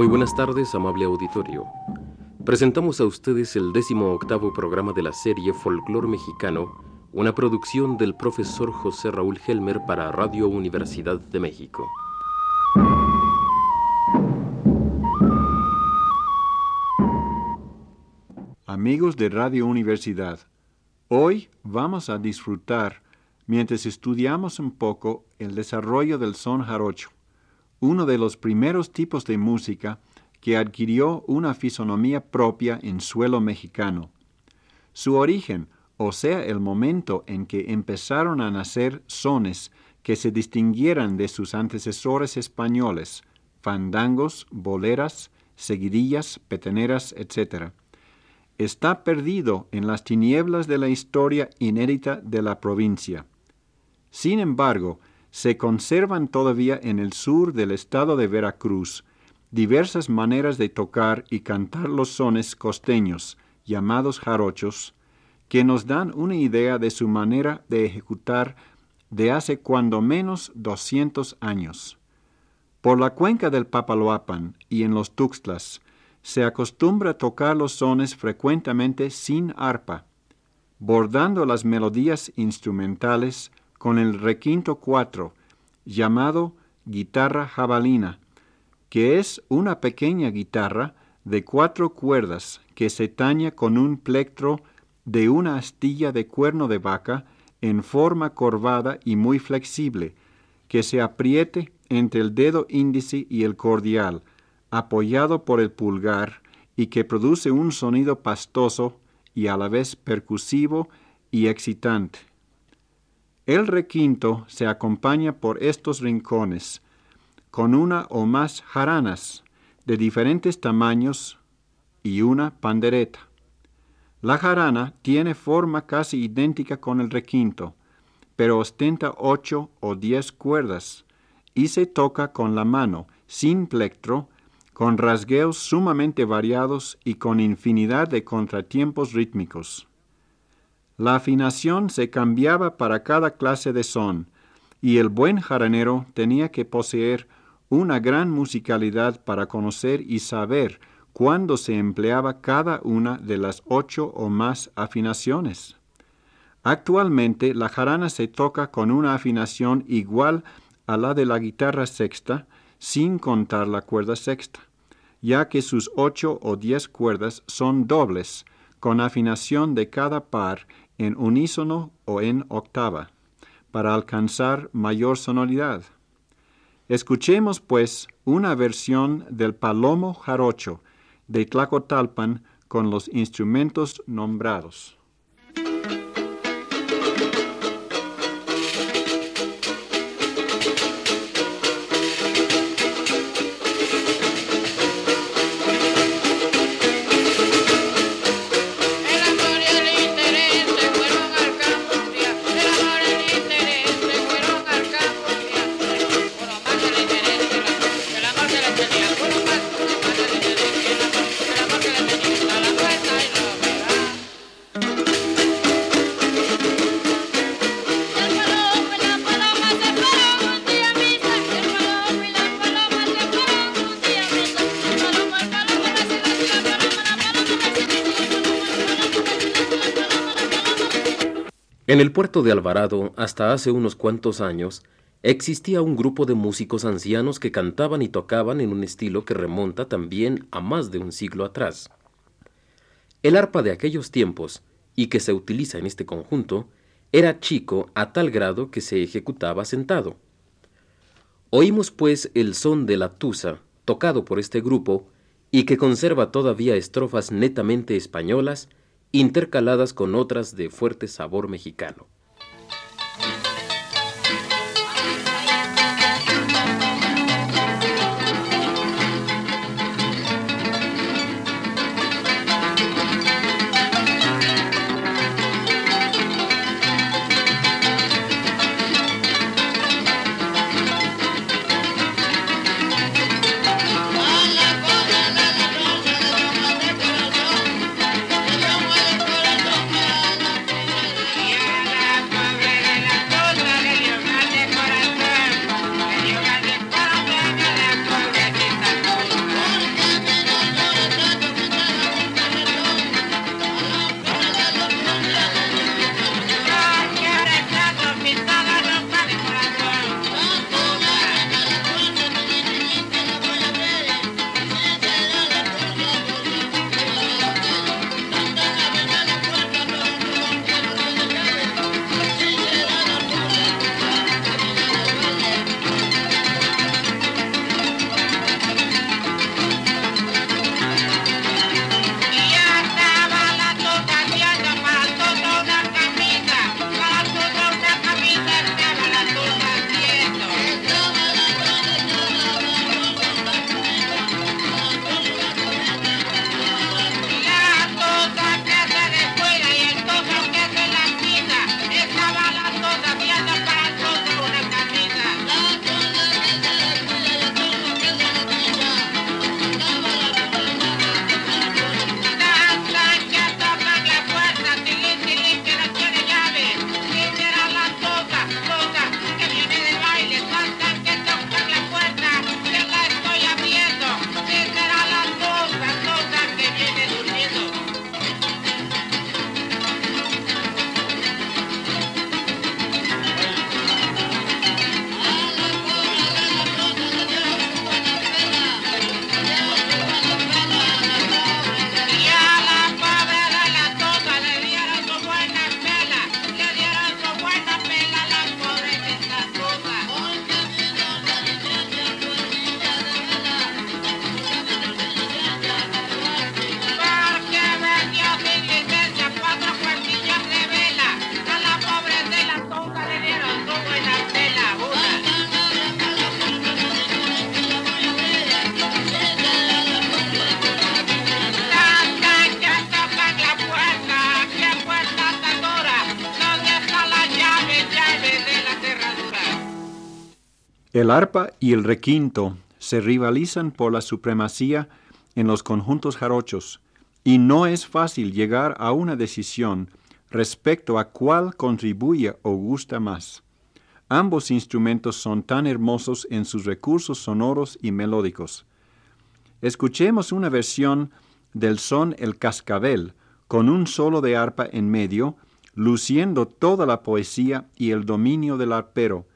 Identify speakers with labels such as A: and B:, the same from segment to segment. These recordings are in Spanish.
A: Muy buenas tardes, amable auditorio. Presentamos a ustedes el décimo octavo programa de la serie Folclor Mexicano, una producción del profesor José Raúl Helmer para Radio Universidad de México.
B: Amigos de Radio Universidad, hoy vamos a disfrutar, mientras estudiamos un poco, el desarrollo del son jarocho, uno de los primeros tipos de música que adquirió una fisonomía propia en suelo mexicano. Su origen, o sea, el momento en que empezaron a nacer sones que se distinguieran de sus antecesores españoles, fandangos, boleras, seguidillas, peteneras, etc., está perdido en las tinieblas de la historia inédita de la provincia. Sin embargo, se conservan todavía en el sur del estado de Veracruz diversas maneras de tocar y cantar los sones costeños, llamados jarochos, que nos dan una idea de su manera de ejecutar de hace cuando menos 200 años. Por la cuenca del Papaloapan y en los Tuxtlas se acostumbra tocar los sones frecuentemente sin arpa, bordando las melodías instrumentales con el requinto cuatro, llamado guitarra jabalina, que es una pequeña guitarra de cuatro cuerdas que se taña con un plectro de una astilla de cuerno de vaca en forma corvada y muy flexible, que se apriete entre el dedo índice y el cordial, apoyado por el pulgar, y que produce un sonido pastoso y a la vez percusivo y excitante. El requinto se acompaña por estos rincones, con una o más jaranas de diferentes tamaños y una pandereta. La jarana tiene forma casi idéntica con el requinto, pero ostenta ocho o diez cuerdas y se toca con la mano, sin plectro, con rasgueos sumamente variados y con infinidad de contratiempos rítmicos. La afinación se cambiaba para cada clase de son, y el buen jaranero tenía que poseer una gran musicalidad para conocer y saber cuándo se empleaba cada una de las ocho o más afinaciones. Actualmente la jarana se toca con una afinación igual a la de la guitarra sexta, sin contar la cuerda sexta, ya que sus ocho o diez cuerdas son dobles, con afinación de cada par en unísono o en octava, para alcanzar mayor sonoridad. Escuchemos, pues, una versión del Palomo Jarocho de Tlacotalpan con los instrumentos nombrados.
A: En el puerto de Alvarado, hasta hace unos cuantos años, existía un grupo de músicos ancianos que cantaban y tocaban en un estilo que remonta también a más de un siglo atrás. El arpa de aquellos tiempos, y que se utiliza en este conjunto, era chico a tal grado que se ejecutaba sentado. Oímos pues el son de la tusa, tocado por este grupo, y que conserva todavía estrofas netamente españolas intercaladas con otras de fuerte sabor mexicano.
B: El arpa y el requinto se rivalizan por la supremacía en los conjuntos jarochos y no es fácil llegar a una decisión respecto a cuál contribuye o gusta más. Ambos instrumentos son tan hermosos en sus recursos sonoros y melódicos. Escuchemos una versión del son El Cascabel, con un solo de arpa en medio, luciendo toda la poesía y el dominio del arpero,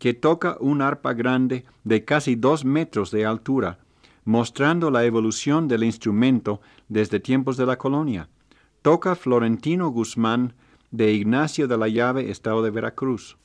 B: que toca un arpa grande de casi dos metros de altura, mostrando la evolución del instrumento desde tiempos de la colonia. Toca Florentino Guzmán de Ignacio de la Llave, Estado de Veracruz.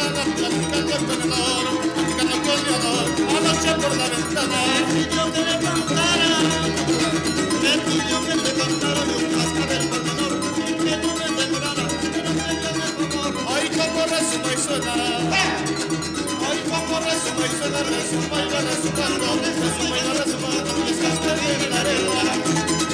C: ventana, platicando con el oro, platicando con mi amor, anoche por la ventana.
D: Si yo que me contara, si yo que te contara de un cascabel matador, y que tú me devorara, que no me llame amor.
C: Hoy como resuma y suena,
D: hoy como resuma y suena, resuma y va resumando, resuma y va resumando, mis cascabeles en la arena.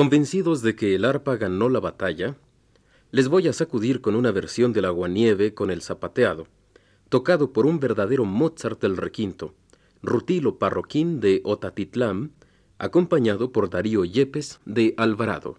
A: Convencidos de que el arpa ganó la batalla, les voy a sacudir con una versión del aguanieve con el zapateado, tocado por un verdadero Mozart del requinto, Rutilo Parroquín de Otatitlán, acompañado por Darío Yepes de Alvarado.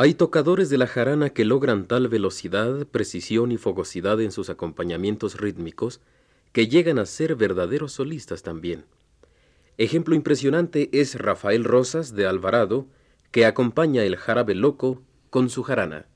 A: Hay tocadores de la jarana que logran tal velocidad, precisión y fogosidad en sus acompañamientos rítmicos que llegan a ser verdaderos solistas también. Ejemplo impresionante es Rafael Rosas de Alvarado, que acompaña el jarabe loco con su jarana.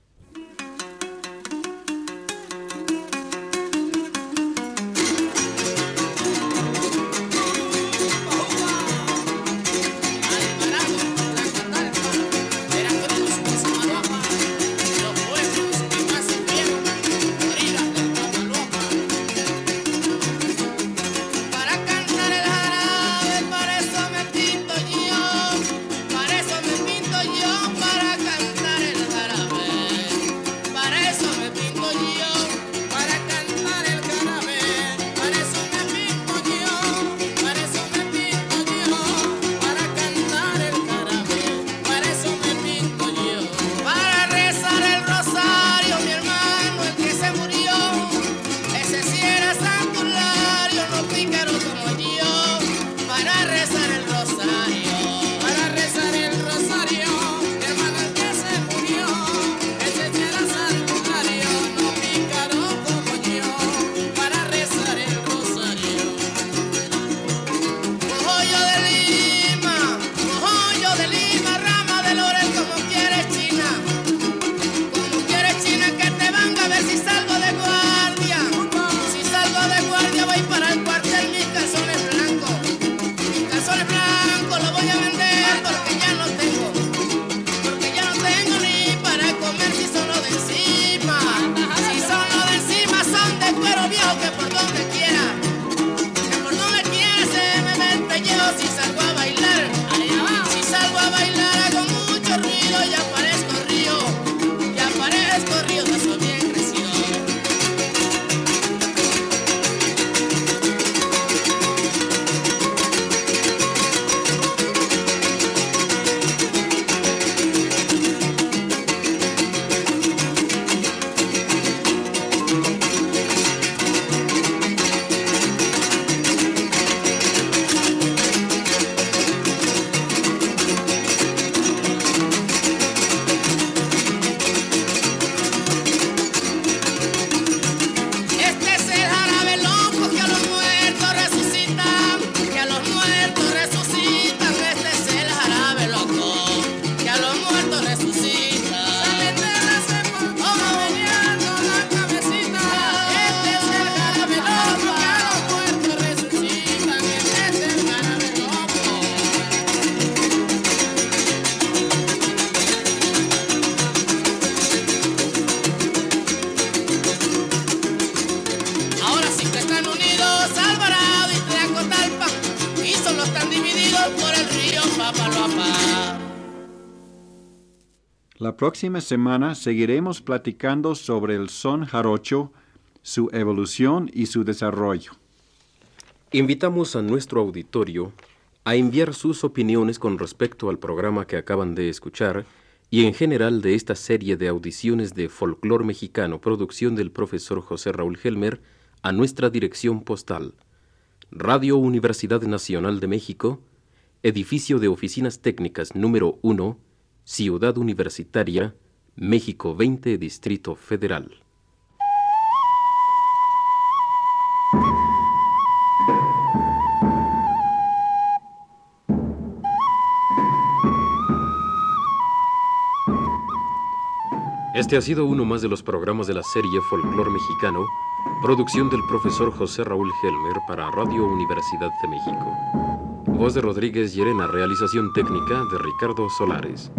E: La
B: próxima semana seguiremos platicando sobre el son jarocho, su evolución y su desarrollo.
A: Invitamos a nuestro auditorio a enviar sus opiniones con respecto al programa que acaban de escuchar y en general de esta serie de audiciones de folclor mexicano, producción del profesor José Raúl Helmer, a nuestra dirección postal. Radio Universidad Nacional de México, edificio de oficinas técnicas número 1, Ciudad Universitaria, México 20, Distrito Federal. Este ha sido uno más de los programas de la serie Folklore Mexicano, producción del profesor José Raúl Helmer para Radio Universidad de México. Voz de Rodríguez Llerena, realización técnica de Ricardo Solares.